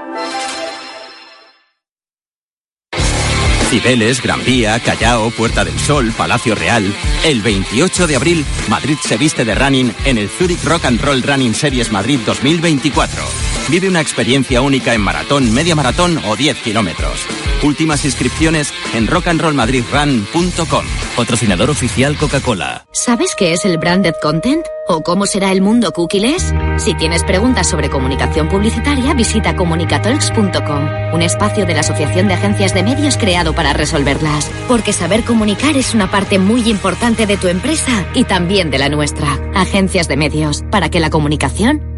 Cibeles, Gran Vía, Callao, Puerta del Sol, Palacio Real. El 28 de abril, Madrid se viste de running en el Zurich Rock and Roll Running Series Madrid 2024. Vive una experiencia única en maratón, media maratón o 10 kilómetros. Últimas inscripciones en rockandrollmadridrun.com. Patrocinador oficial Coca-Cola. ¿Sabes qué es el branded content? ¿O cómo será el mundo cookieless? Si tienes preguntas sobre comunicación publicitaria, visita comunicatalks.com, un espacio de la Asociación de Agencias de Medios creado para resolverlas. Porque saber comunicar es una parte muy importante de tu empresa y también de la nuestra. Agencias de Medios, para que la comunicación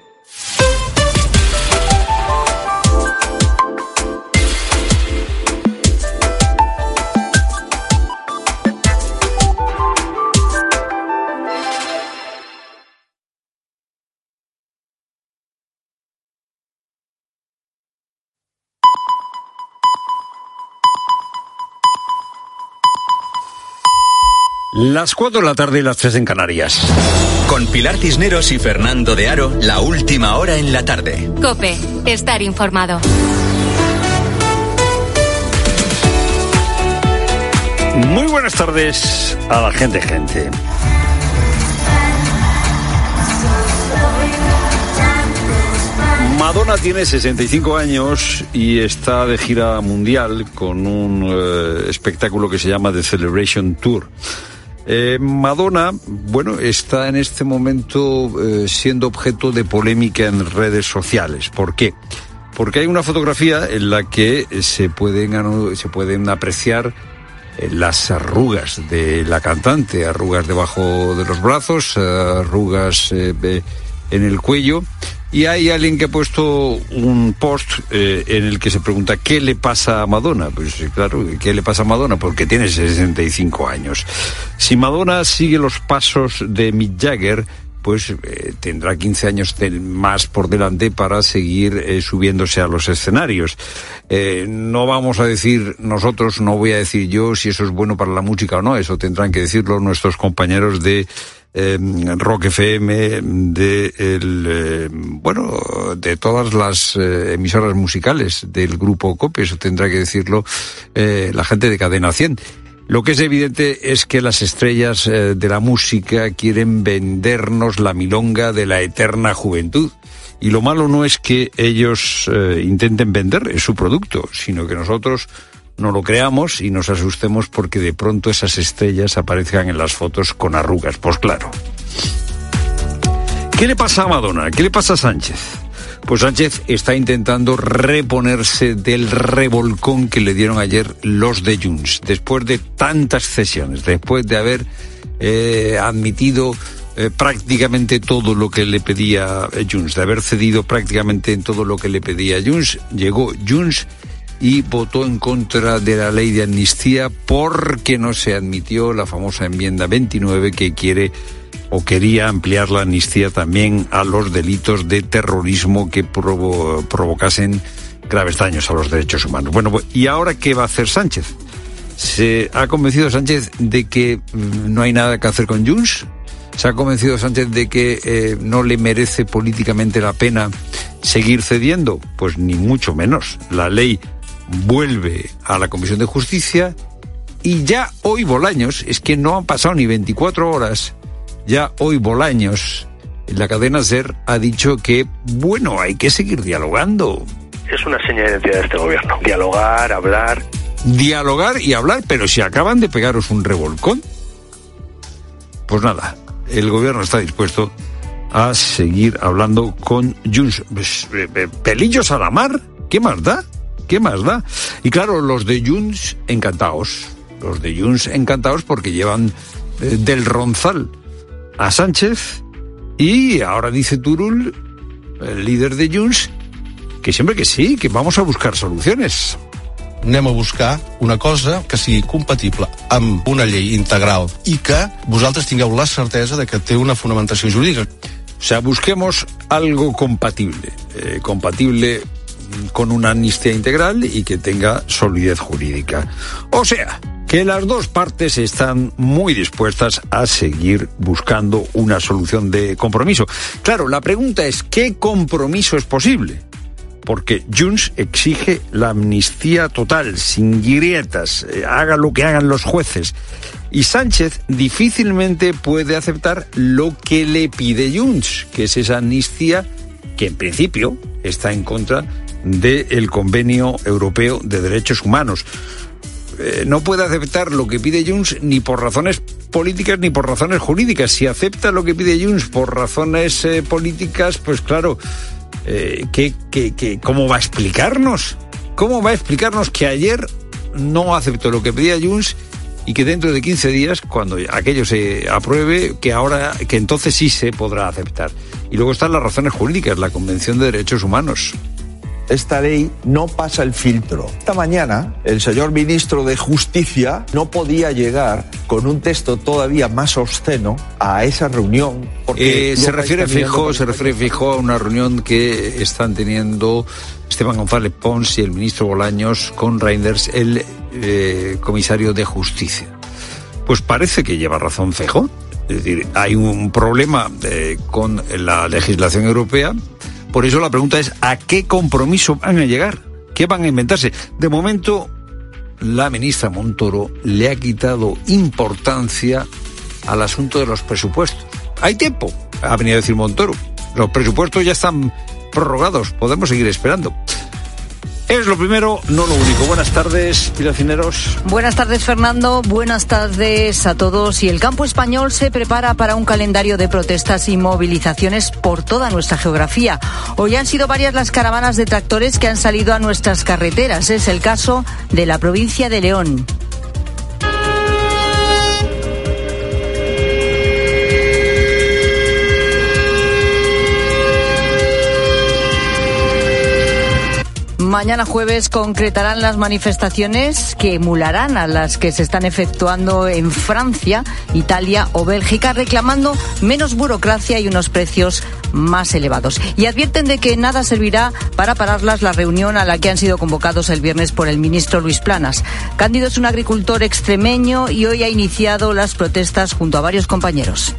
Las 4 de la tarde y las 3 en Canarias. Con Pilar Cisneros y Fernando de Aro, la última hora en la tarde. Cope, estar informado. Muy buenas tardes a la gente, gente. Madonna tiene 65 años y está de gira mundial con un eh, espectáculo que se llama The Celebration Tour. Eh, Madonna, bueno, está en este momento eh, siendo objeto de polémica en redes sociales. ¿Por qué? Porque hay una fotografía en la que se pueden, se pueden apreciar eh, las arrugas de la cantante, arrugas debajo de los brazos, arrugas eh, en el cuello. Y hay alguien que ha puesto un post eh, en el que se pregunta ¿qué le pasa a Madonna? Pues eh, claro, ¿qué le pasa a Madonna? Porque tiene 65 años. Si Madonna sigue los pasos de Mick Jagger, pues eh, tendrá 15 años más por delante para seguir eh, subiéndose a los escenarios. Eh, no vamos a decir nosotros, no voy a decir yo si eso es bueno para la música o no, eso tendrán que decirlo nuestros compañeros de Rock FM, de el, eh, bueno, de todas las eh, emisoras musicales del grupo COPE, eso tendrá que decirlo eh, la gente de Cadena 100. Lo que es evidente es que las estrellas de la música quieren vendernos la milonga de la eterna juventud. Y lo malo no es que ellos intenten vender su producto, sino que nosotros no lo creamos y nos asustemos porque de pronto esas estrellas aparezcan en las fotos con arrugas. Pues claro. ¿Qué le pasa a Madonna? ¿Qué le pasa a Sánchez? Pues Sánchez está intentando reponerse del revolcón que le dieron ayer los de Junts, después de tantas cesiones, después de haber eh, admitido eh, prácticamente todo lo que le pedía Junts, de haber cedido prácticamente en todo lo que le pedía Junts, llegó Junts y votó en contra de la ley de amnistía porque no se admitió la famosa enmienda 29 que quiere o quería ampliar la amnistía también a los delitos de terrorismo que provo- provocasen graves daños a los derechos humanos. Bueno, ¿y ahora qué va a hacer Sánchez? ¿Se ha convencido Sánchez de que mm, no hay nada que hacer con Junts? ¿Se ha convencido Sánchez de que eh, no le merece políticamente la pena seguir cediendo? Pues ni mucho menos. La ley vuelve a la Comisión de Justicia y ya hoy Bolaños, es que no han pasado ni 24 horas, ya hoy Bolaños, en la cadena SER, ha dicho que, bueno, hay que seguir dialogando. Es una seña de identidad de este gobierno. Dialogar, hablar. Dialogar y hablar, pero si acaban de pegaros un revolcón, pues nada, el gobierno está dispuesto a seguir hablando con Junts. Pues, eh, eh, Pelillos a la mar, ¿qué más da? ¿Qué más da? Y claro, los de Junts encantados. Los de Junts encantados porque llevan eh, del Ronzal a Sánchez y ahora dice Turul, el líder de Junts, que siempre que sí, que vamos a buscar soluciones. anem a buscar una cosa que sigui compatible amb una llei integral i que vosaltres tingueu la certesa de que té una fonamentació jurídica. O sea, busquemos algo compatible, eh, compatible con una amnistía integral y que tenga solidez jurídica. O sea, que las dos partes están muy dispuestas a seguir buscando una solución de compromiso. Claro, la pregunta es, ¿qué compromiso es posible? porque Junts exige la amnistía total, sin grietas, eh, haga lo que hagan los jueces. Y Sánchez difícilmente puede aceptar lo que le pide Junts, que es esa amnistía que en principio está en contra del Convenio Europeo de Derechos Humanos. Eh, no puede aceptar lo que pide Junts ni por razones políticas ni por razones jurídicas. Si acepta lo que pide Junts por razones eh, políticas, pues claro, eh, ¿qué, qué, qué, cómo va a explicarnos? ¿Cómo va a explicarnos que ayer no aceptó lo que pedía Junts y que dentro de 15 días, cuando aquello se apruebe, que ahora, que entonces sí se podrá aceptar? Y luego están las razones jurídicas, la Convención de Derechos Humanos esta ley no pasa el filtro. Esta mañana el señor ministro de Justicia no podía llegar con un texto todavía más obsceno a esa reunión. Porque eh, se refiere fijo, se refiere fijo a una reunión que están teniendo Esteban González Pons y el ministro Bolaños con Reinders, el eh, comisario de Justicia. Pues parece que lleva razón Fejo. Es decir, hay un problema eh, con la legislación europea por eso la pregunta es, ¿a qué compromiso van a llegar? ¿Qué van a inventarse? De momento, la ministra Montoro le ha quitado importancia al asunto de los presupuestos. Hay tiempo, ha venido a decir Montoro. Los presupuestos ya están prorrogados, podemos seguir esperando. Es lo primero, no lo único. Buenas tardes, piracineros. Buenas tardes, Fernando. Buenas tardes a todos. Y el campo español se prepara para un calendario de protestas y movilizaciones por toda nuestra geografía. Hoy han sido varias las caravanas de tractores que han salido a nuestras carreteras. Es el caso de la provincia de León. Mañana jueves concretarán las manifestaciones que emularán a las que se están efectuando en Francia, Italia o Bélgica, reclamando menos burocracia y unos precios más elevados. Y advierten de que nada servirá para pararlas la reunión a la que han sido convocados el viernes por el ministro Luis Planas. Cándido es un agricultor extremeño y hoy ha iniciado las protestas junto a varios compañeros.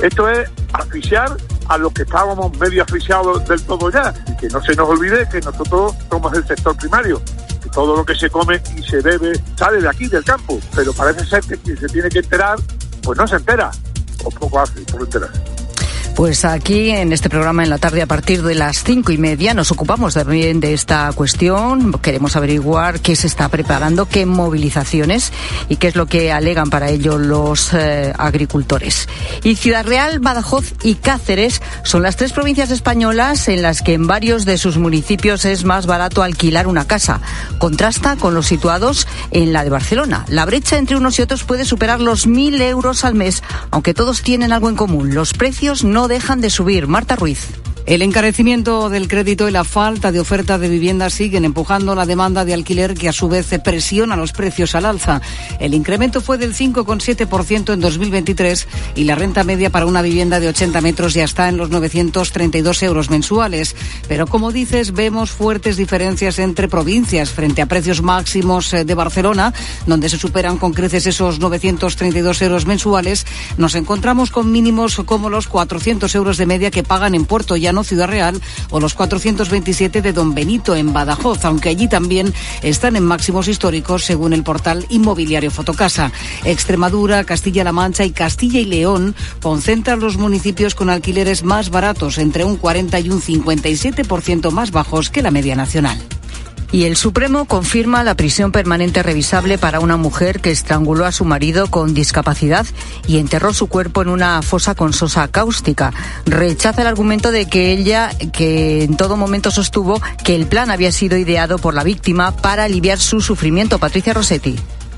Esto es asfixiar a los que estábamos medio asfixiados del todo ya. Y que no se nos olvide que nosotros somos el sector primario. Que todo lo que se come y se bebe sale de aquí, del campo. Pero parece ser que quien se tiene que enterar, pues no se entera. O poco hace por enterarse. Pues aquí en este programa en la tarde a partir de las cinco y media nos ocupamos también de esta cuestión. Queremos averiguar qué se está preparando, qué movilizaciones y qué es lo que alegan para ello los eh, agricultores. Y Ciudad Real, Badajoz y Cáceres son las tres provincias españolas en las que en varios de sus municipios es más barato alquilar una casa. Contrasta con los situados en la de Barcelona. La brecha entre unos y otros puede superar los mil euros al mes, aunque todos tienen algo en común. Los precios no dejan de subir. Marta Ruiz. El encarecimiento del crédito y la falta de oferta de vivienda siguen empujando la demanda de alquiler que a su vez presiona los precios al alza. El incremento fue del 5,7% en 2023 y la renta media para una vivienda de 80 metros ya está en los 932 euros mensuales. Pero como dices, vemos fuertes diferencias entre provincias frente a precios máximos eh, de Barcelona, donde se superan con creces esos 932 euros mensuales. Nos encontramos con mínimos como los 400 euros de media que pagan en Puerto Llano Real, o los 427 de Don Benito en Badajoz, aunque allí también están en máximos históricos según el portal inmobiliario Fotocasa. Extremadura, Castilla-La Mancha y Castilla y León concentran los municipios con alquileres más baratos, entre un 40 y un 57% más bajos que la media nacional. Y el Supremo confirma la prisión permanente revisable para una mujer que estranguló a su marido con discapacidad y enterró su cuerpo en una fosa con sosa cáustica. Rechaza el argumento de que ella, que en todo momento sostuvo que el plan había sido ideado por la víctima para aliviar su sufrimiento. Patricia Rossetti.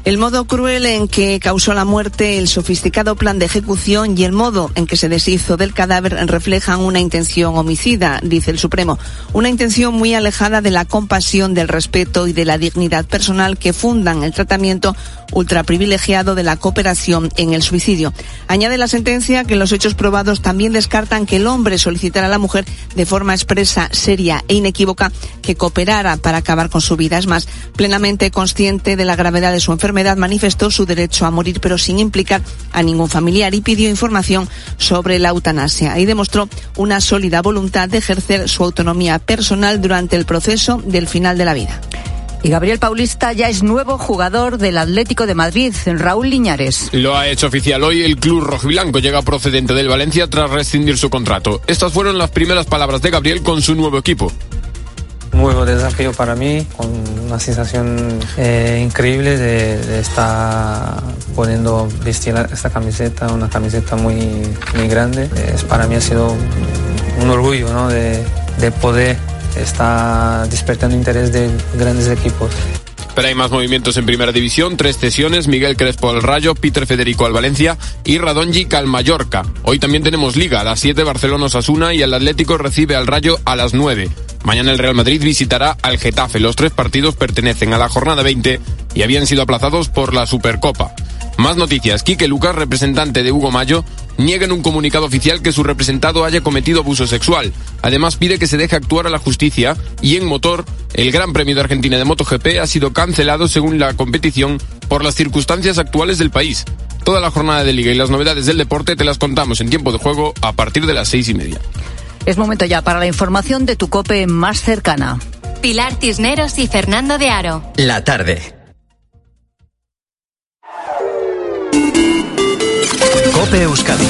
El modo cruel en que causó la muerte, el sofisticado plan de ejecución y el modo en que se deshizo del cadáver reflejan una intención homicida, dice el Supremo. Una intención muy alejada de la compasión, del respeto y de la dignidad personal que fundan el tratamiento ultraprivilegiado de la cooperación en el suicidio. Añade la sentencia que los hechos probados también descartan que el hombre solicitara a la mujer de forma expresa, seria e inequívoca que cooperara para acabar con su vida. Es más, plenamente consciente de la gravedad de su enfermedad manifestó su derecho a morir, pero sin implicar a ningún familiar y pidió información sobre la eutanasia y demostró una sólida voluntad de ejercer su autonomía personal durante el proceso del final de la vida. Y Gabriel Paulista ya es nuevo jugador del Atlético de Madrid, Raúl Liñares. Lo ha hecho oficial hoy. El club rojiblanco llega procedente del Valencia tras rescindir su contrato. Estas fueron las primeras palabras de Gabriel con su nuevo equipo. Nuevo desafío para mí, con una sensación eh, increíble de, estar poniendo vestir esta camiseta, una camiseta muy, muy grande. Es, para mí ha sido un orgullo ¿no? de, de poder está despertando interés de grandes equipos. Pero hay más movimientos en primera división, tres cesiones, Miguel Crespo al Rayo, Peter Federico al Valencia y Radonjic al Mallorca. Hoy también tenemos Liga, a las 7 Barcelona Osasuna y el Atlético recibe al Rayo a las 9. Mañana el Real Madrid visitará al Getafe. Los tres partidos pertenecen a la jornada 20 y habían sido aplazados por la Supercopa. Más noticias. Quique Lucas, representante de Hugo Mayo, niega en un comunicado oficial que su representado haya cometido abuso sexual. Además pide que se deje actuar a la justicia y en motor, el Gran Premio de Argentina de MotoGP ha sido cancelado según la competición por las circunstancias actuales del país. Toda la jornada de liga y las novedades del deporte te las contamos en tiempo de juego a partir de las seis y media. Es momento ya para la información de tu cope más cercana. Pilar Tisneros y Fernando de Aro. La tarde. Cope Euskadi.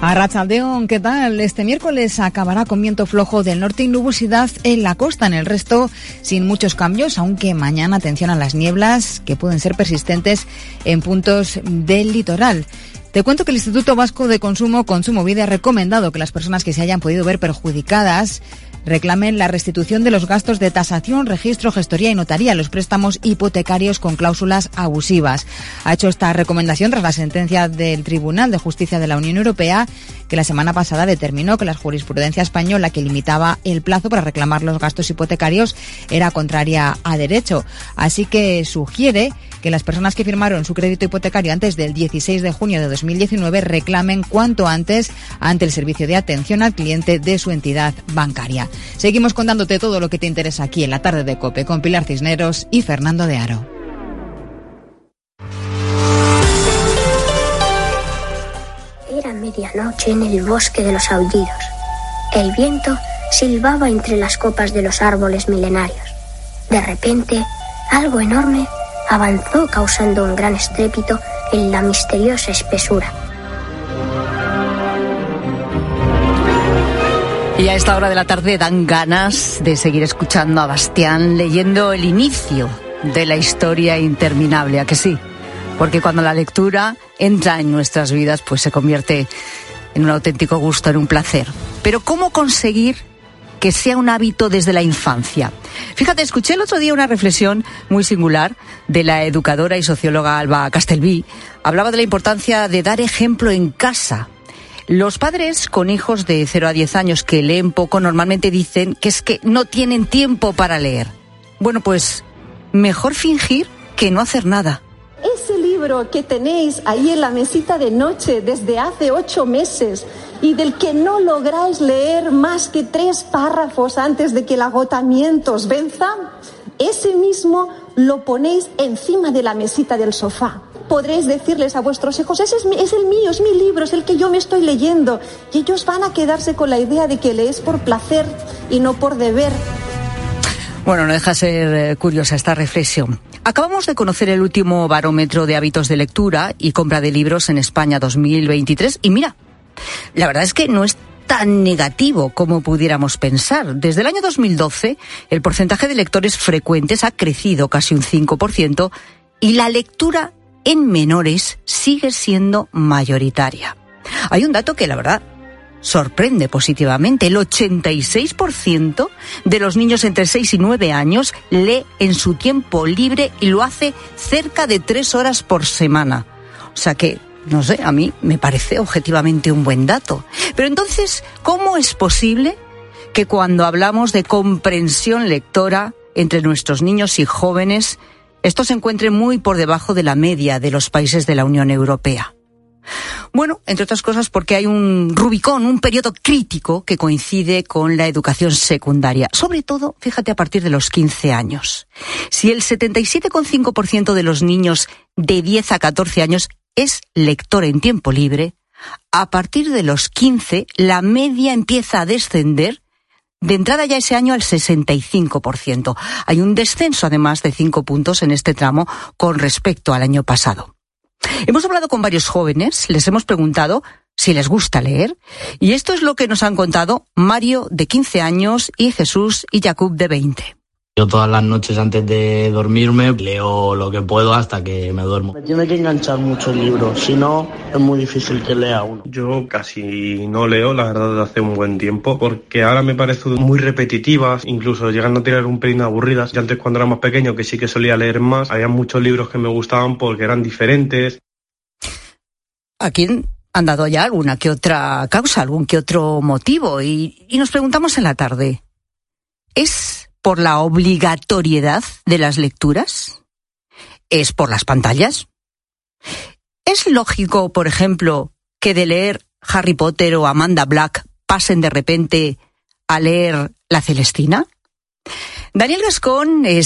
A Rachaldeón, ¿qué tal? Este miércoles acabará con viento flojo del norte y nubosidad en la costa. En el resto, sin muchos cambios, aunque mañana atención a las nieblas que pueden ser persistentes en puntos del litoral. Te cuento que el Instituto Vasco de Consumo, Consumo Vida, ha recomendado que las personas que se hayan podido ver perjudicadas reclamen la restitución de los gastos de tasación, registro, gestoría y notaría, los préstamos hipotecarios con cláusulas abusivas. Ha hecho esta recomendación tras la sentencia del Tribunal de Justicia de la Unión Europea, que la semana pasada determinó que la jurisprudencia española que limitaba el plazo para reclamar los gastos hipotecarios era contraria a derecho. Así que sugiere que las personas que firmaron su crédito hipotecario antes del 16 de junio de 2019 reclamen cuanto antes ante el servicio de atención al cliente de su entidad bancaria. Seguimos contándote todo lo que te interesa aquí en la tarde de Cope con Pilar Cisneros y Fernando de Aro. Era medianoche en el bosque de los aullidos. El viento silbaba entre las copas de los árboles milenarios. De repente, algo enorme avanzó causando un gran estrépito en la misteriosa espesura. Y a esta hora de la tarde dan ganas de seguir escuchando a Bastián leyendo el inicio de la historia interminable, ¿a que sí? Porque cuando la lectura entra en nuestras vidas, pues se convierte en un auténtico gusto, en un placer. Pero ¿cómo conseguir que sea un hábito desde la infancia? Fíjate, escuché el otro día una reflexión muy singular de la educadora y socióloga Alba Castelví. Hablaba de la importancia de dar ejemplo en casa los padres con hijos de 0 a 10 años que leen poco normalmente dicen que es que no tienen tiempo para leer. Bueno, pues mejor fingir que no hacer nada. Ese que tenéis ahí en la mesita de noche desde hace ocho meses y del que no lográis leer más que tres párrafos antes de que el agotamiento os venza, ese mismo lo ponéis encima de la mesita del sofá podréis decirles a vuestros hijos, ese es, es, el mío, es mi libro, es el que yo me estoy leyendo. Y ellos van a quedarse con la idea de que lees por placer y no por deber. Bueno, no deja ser eh, curiosa esta reflexión. Acabamos de conocer el último barómetro de hábitos de lectura y compra de libros en España 2023 y mira, la verdad es que no es tan negativo como pudiéramos pensar. Desde el año 2012, el porcentaje de lectores frecuentes ha crecido casi un 5% y la lectura en menores sigue siendo mayoritaria. Hay un dato que la verdad sorprende positivamente. El 86% de los niños entre 6 y 9 años lee en su tiempo libre y lo hace cerca de 3 horas por semana. O sea que, no sé, a mí me parece objetivamente un buen dato. Pero entonces, ¿cómo es posible que cuando hablamos de comprensión lectora entre nuestros niños y jóvenes, esto se encuentre muy por debajo de la media de los países de la Unión Europea. Bueno, entre otras cosas porque hay un Rubicón, un periodo crítico que coincide con la educación secundaria. Sobre todo, fíjate, a partir de los 15 años. Si el 77,5% de los niños de 10 a 14 años es lector en tiempo libre, a partir de los 15 la media empieza a descender de entrada ya ese año al 65%. Hay un descenso además de 5 puntos en este tramo con respecto al año pasado. Hemos hablado con varios jóvenes, les hemos preguntado si les gusta leer, y esto es lo que nos han contado Mario, de 15 años, y Jesús y Jacob, de 20. Yo todas las noches antes de dormirme leo lo que puedo hasta que me duermo. Me tiene que enganchar mucho el libro, si no es muy difícil que lea uno. Yo casi no leo, la verdad, desde hace un buen tiempo, porque ahora me parecen muy repetitivas, incluso llegando a tener un pelín aburridas. Y antes cuando era más pequeño, que sí que solía leer más, había muchos libros que me gustaban porque eran diferentes. ¿A quién han dado ya alguna que otra causa, algún que otro motivo? Y, y nos preguntamos en la tarde, ¿es por la obligatoriedad de las lecturas? ¿Es por las pantallas? ¿Es lógico, por ejemplo, que de leer Harry Potter o Amanda Black pasen de repente a leer La Celestina? Daniel Gascón es